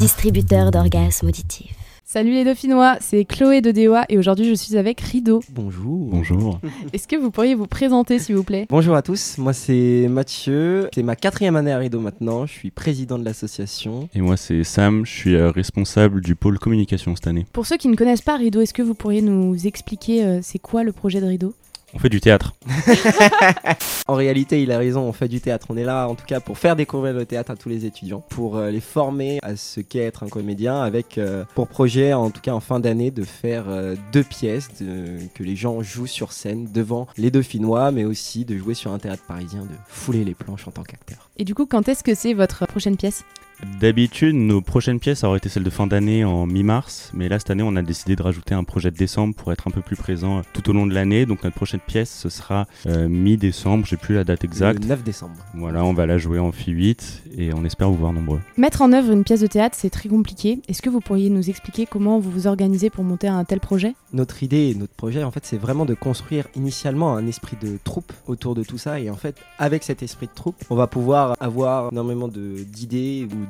distributeur d'orgasmes auditifs. Salut les Dauphinois, c'est Chloé de DOA et aujourd'hui je suis avec Rideau. Bonjour. Bonjour. Est-ce que vous pourriez vous présenter s'il vous plaît? Bonjour à tous, moi c'est Mathieu, c'est ma quatrième année à Rideau maintenant, je suis président de l'association. Et moi c'est Sam, je suis euh, responsable du pôle communication cette année. Pour ceux qui ne connaissent pas Rideau, est-ce que vous pourriez nous expliquer euh, c'est quoi le projet de Rideau On fait du théâtre. En réalité, il a raison, on fait du théâtre. On est là en tout cas pour faire découvrir le théâtre à tous les étudiants, pour euh, les former à ce qu'est être un comédien, avec euh, pour projet, en tout cas en fin d'année, de faire euh, deux pièces de- que les gens jouent sur scène devant les Dauphinois, mais aussi de jouer sur un théâtre parisien, de fouler les planches en tant qu'acteur. Et du coup, quand est-ce que c'est votre prochaine pièce? D'habitude, nos prochaines pièces auraient été celles de fin d'année en mi-mars, mais là cette année on a décidé de rajouter un projet de décembre pour être un peu plus présent tout au long de l'année. Donc notre prochaine pièce ce sera euh, mi-décembre, j'ai plus la date exacte. Le 9 décembre. Voilà, on va la jouer en Phi 8 et on espère vous voir nombreux. Mettre en œuvre une pièce de théâtre, c'est très compliqué. Est-ce que vous pourriez nous expliquer comment vous vous organisez pour monter un tel projet? Notre idée et notre projet, en fait, c'est vraiment de construire initialement un esprit de troupe autour de tout ça. Et en fait, avec cet esprit de troupe, on va pouvoir avoir énormément de- d'idées ou de- ou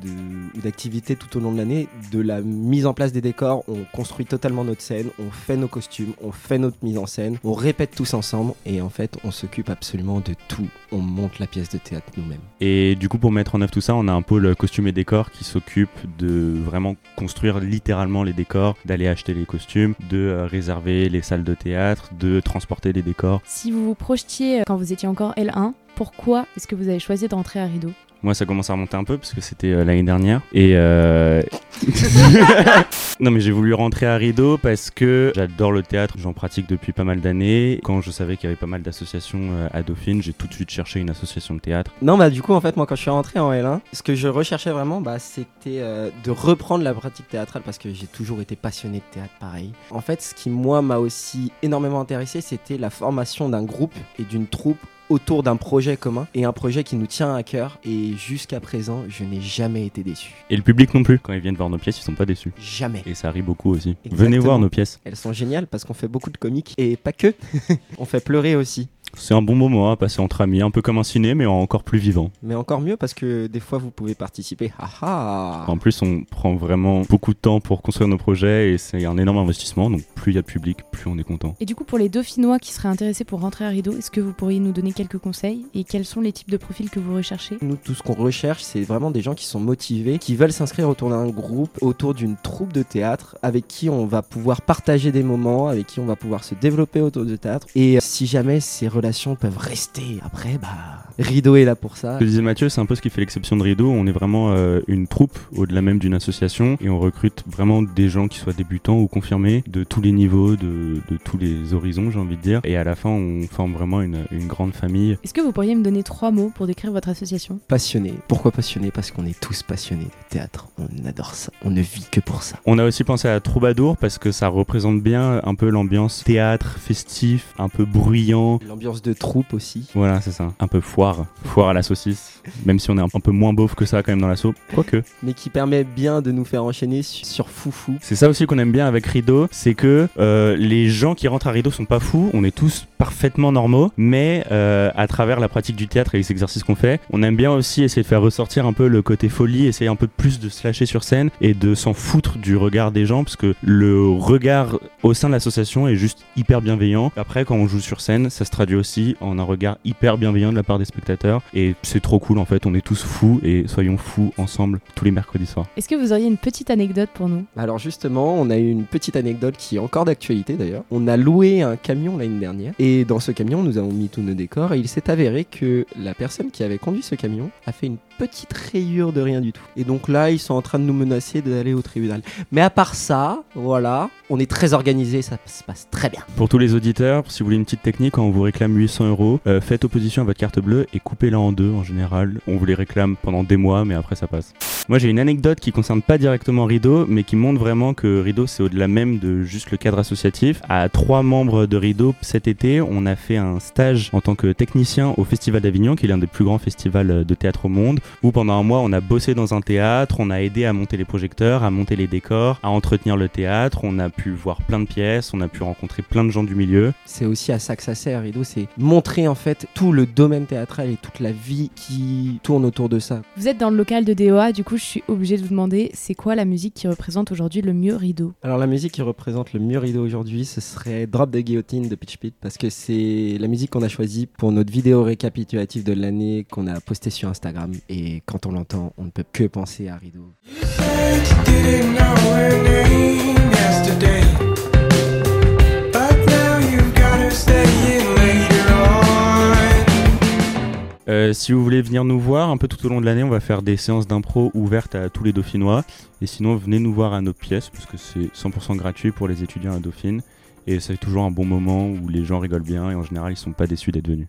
d'activités tout au long de l'année. De la mise en place des décors, on construit totalement notre scène, on fait nos costumes, on fait notre mise en scène, on répète tous ensemble. Et en fait, on s'occupe absolument de tout. On monte la pièce de théâtre nous-mêmes. Et du coup, pour mettre en œuvre tout ça, on a un pôle costume et décor qui s'occupe de vraiment construire littéralement les décors, d'aller acheter les costumes, de euh, réserver les salles de théâtre, de transporter les décors. Si vous vous projetiez euh, quand vous étiez encore L1, pourquoi est-ce que vous avez choisi de rentrer à Rideau? Moi, ça commence à remonter un peu parce que c'était euh, l'année dernière. Et euh... non, mais j'ai voulu rentrer à Rideau parce que j'adore le théâtre. J'en pratique depuis pas mal d'années. Quand je savais qu'il y avait pas mal d'associations euh, à Dauphine, j'ai tout de suite cherché une association de théâtre. Non, bah du coup, en fait, moi, quand je suis rentré en L1, ce que je recherchais vraiment, bah, c'était euh, de reprendre la pratique théâtrale parce que j'ai toujours été passionné de théâtre, pareil. En fait, ce qui, moi, m'a aussi énormément intéressé, c'était la formation d'un groupe et d'une troupe autour d'un projet commun et un projet qui nous tient à cœur. Et jusqu'à présent, je n'ai jamais été déçu. Et le public non plus. Quand ils viennent voir nos pièces, ils sont pas déçus. Jamais. Et ça arrive beaucoup aussi. Exactement. Venez voir nos pièces. Elles sont géniales parce qu'on fait beaucoup de comiques et pas que. On fait pleurer aussi. C'est un bon moment à passer entre amis, un peu comme un ciné, mais encore plus vivant. Mais encore mieux parce que des fois, vous pouvez participer. Ah ah En plus, on prend vraiment beaucoup de temps pour construire nos projets et c'est un énorme investissement. Donc, plus il y a de public, plus on est content. Et du coup, pour les Dauphinois qui seraient intéressés pour rentrer à Rideau, est-ce que vous pourriez nous donner quelques conseils Et quels sont les types de profils que vous recherchez? Nous, tout ce qu'on recherche, c'est vraiment des gens qui sont motivés, qui veulent s'inscrire autour d'un groupe, autour d'une troupe de théâtre, avec qui on va pouvoir partager des moments, avec qui on va pouvoir se développer autour du théâtre. Et si jamais ces relations peuvent rester après, bah, Rideau est là pour ça. Ce que disait Mathieu, c'est un peu ce qui fait l'exception de Rideau. On est vraiment euh, une troupe au-delà même d'une association et on recrute vraiment des gens qui soient débutants ou confirmés de tous les niveaux, de, de tous les horizons, j'ai envie de dire. Et à la fin, on forme vraiment une, une grande famille. Est-ce que vous pourriez me donner trois mots pour décrire votre association? Passionné. Pourquoi passionné Parce qu'on est tous passionnés de théâtre. On adore ça. On ne vit que pour ça. On a aussi pensé à Troubadour parce que ça représente bien un peu l'ambiance théâtre, festif, un peu bruyant. L'ambiance de troupe aussi. Voilà, c'est ça. Un peu foire. Foire à la saucisse. Même si on est un, peu moins beauf que ça quand même dans l'assaut. Quoique. Mais qui permet bien de nous faire enchaîner su- sur Foufou. C'est ça aussi qu'on aime bien avec Rideau, c'est que euh, les gens qui rentrent à Rideau sont pas fous, on est tous parfaitement normaux, mais euh, à travers la pratique du théâtre et les exercices qu'on fait, on aime bien aussi essayer de faire ressortir un peu le côté folie, essayer un peu plus de se lâcher sur scène et de s'en foutre du regard des gens, parce que le regard au sein de l'association est juste hyper bienveillant. Après, quand on joue sur scène, ça se traduit aussi en un regard hyper bienveillant de la part des spectateurs, et c'est trop cool en fait, on est tous fous et soyons fous ensemble tous les mercredis soirs. Est-ce que vous auriez une petite anecdote pour nous? Alors justement, on a eu une petite anecdote qui est encore d'actualité d'ailleurs. On a loué un camion l'année dernière et dans ce camion, nous avons mis tous nos décors et il s'est avéré que la personne qui avait conduit ce camion a fait une petite rayure de rien du tout. Et donc là, ils sont en train de nous menacer d'aller au tribunal. Mais à part ça, voilà, on est très organisé, ça se passe très bien. Pour tous les auditeurs, si vous voulez une petite technique, quand on vous réclame 800 euros, euh, faites opposition à votre carte bleue et coupez-la en deux en général. On vous les réclame pendant des mois, mais après ça passe. Moi j'ai une anecdote qui concerne pas directement Rideau, mais qui montre vraiment que Rideau c'est au-delà même de juste le cadre associatif. À trois membres de Rideau, cet été, on a fait un stage en tant que technicien au Festival d'Avignon, qui est l'un des plus grands festivals de théâtre au monde, où pendant un mois on a bossé dans un théâtre, on a aidé à monter les projecteurs, à monter les décors, à entretenir le théâtre, on a pu voir plein de pièces, on a pu rencontrer plein de gens du milieu. C'est aussi à ça que ça sert, Rideau, c'est montrer en fait tout le domaine théâtral et toute la vie qui tourne autour de ça. Vous êtes dans le local de DOA, du coup je suis obligée de vous demander, c'est quoi la musique qui représente aujourd'hui le mieux Rideau? Alors la musique qui représente le mieux Rideau aujourd'hui, ce serait Drop the Guillotine de Pitch Pit, parce que c'est la musique qu'on a choisie pour notre vidéo récapitulative de l'année qu'on a postée sur Instagram. Et quand on l'entend, on ne peut que penser à Rideau. Euh, si vous voulez venir nous voir un peu tout au long de l'année, on va faire des séances d'impro ouvertes à tous les Dauphinois. Et sinon, venez nous voir à nos pièces, parce que c'est 100% gratuit pour les étudiants à Dauphine. Et c'est toujours un bon moment où les gens rigolent bien et en général, ils sont pas déçus d'être venus.